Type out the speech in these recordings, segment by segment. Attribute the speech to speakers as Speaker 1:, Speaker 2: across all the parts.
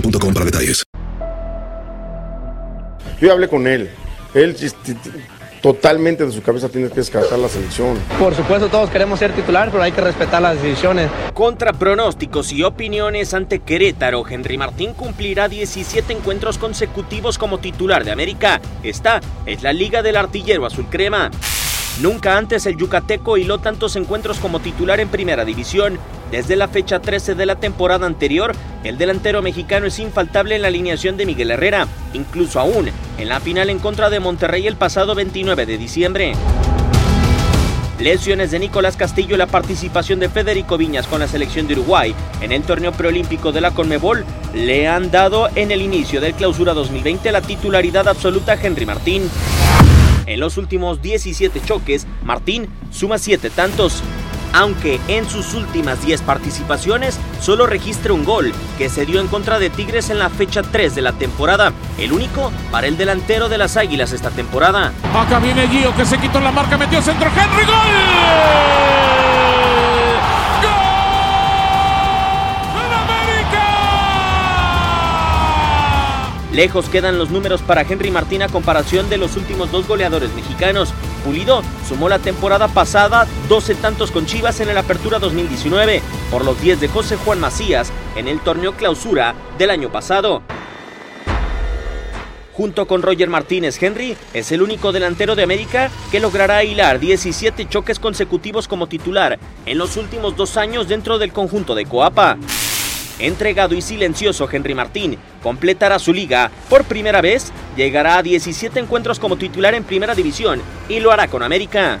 Speaker 1: boostmobile.com para detalles.
Speaker 2: Yo ya hablé con él. Él totalmente de su cabeza tiene que descartar la selección.
Speaker 3: Por supuesto, todos queremos ser titular, pero hay que respetar las decisiones.
Speaker 4: Contra pronósticos y opiniones ante Querétaro, Henry Martín cumplirá 17 encuentros consecutivos como titular de América. Esta es la Liga del Artillero Azul Crema. Nunca antes el yucateco hiló tantos encuentros como titular en primera división. Desde la fecha 13 de la temporada anterior, el delantero mexicano es infaltable en la alineación de Miguel Herrera, incluso aún en la final en contra de Monterrey el pasado 29 de diciembre. Lesiones de Nicolás Castillo y la participación de Federico Viñas con la selección de Uruguay en el torneo preolímpico de la Conmebol le han dado en el inicio del clausura 2020 la titularidad absoluta a Henry Martín. En los últimos 17 choques, Martín suma 7 tantos, aunque en sus últimas 10 participaciones solo registra un gol que se dio en contra de Tigres en la fecha 3 de la temporada, el único para el delantero de las Águilas esta temporada.
Speaker 5: Acá viene Gio que se quitó la marca, metió centro Henry, gol.
Speaker 4: Lejos quedan los números para Henry Martín a comparación de los últimos dos goleadores mexicanos. Pulido sumó la temporada pasada 12 tantos con Chivas en el Apertura 2019, por los 10 de José Juan Macías en el torneo clausura del año pasado. Junto con Roger Martínez, Henry es el único delantero de América que logrará hilar 17 choques consecutivos como titular en los últimos dos años dentro del conjunto de Coapa. Entregado y silencioso, Henry Martín completará su liga por primera vez, llegará a 17 encuentros como titular en primera división y lo hará con América.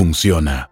Speaker 6: funciona.